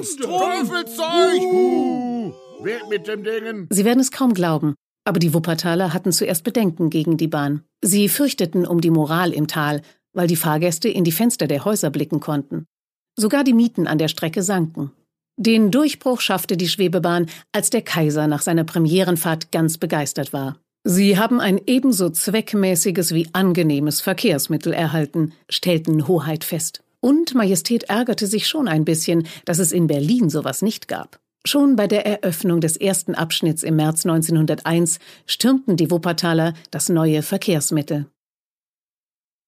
Teufelszeug! Weg mit dem Dingen! Sie werden es kaum glauben, aber die Wuppertaler hatten zuerst Bedenken gegen die Bahn. Sie fürchteten um die Moral im Tal, weil die Fahrgäste in die Fenster der Häuser blicken konnten. Sogar die Mieten an der Strecke sanken. Den Durchbruch schaffte die Schwebebahn, als der Kaiser nach seiner Premierenfahrt ganz begeistert war. Sie haben ein ebenso zweckmäßiges wie angenehmes Verkehrsmittel erhalten, stellten Hoheit fest. Und Majestät ärgerte sich schon ein bisschen, dass es in Berlin sowas nicht gab. Schon bei der Eröffnung des ersten Abschnitts im März 1901 stürmten die Wuppertaler das neue Verkehrsmittel.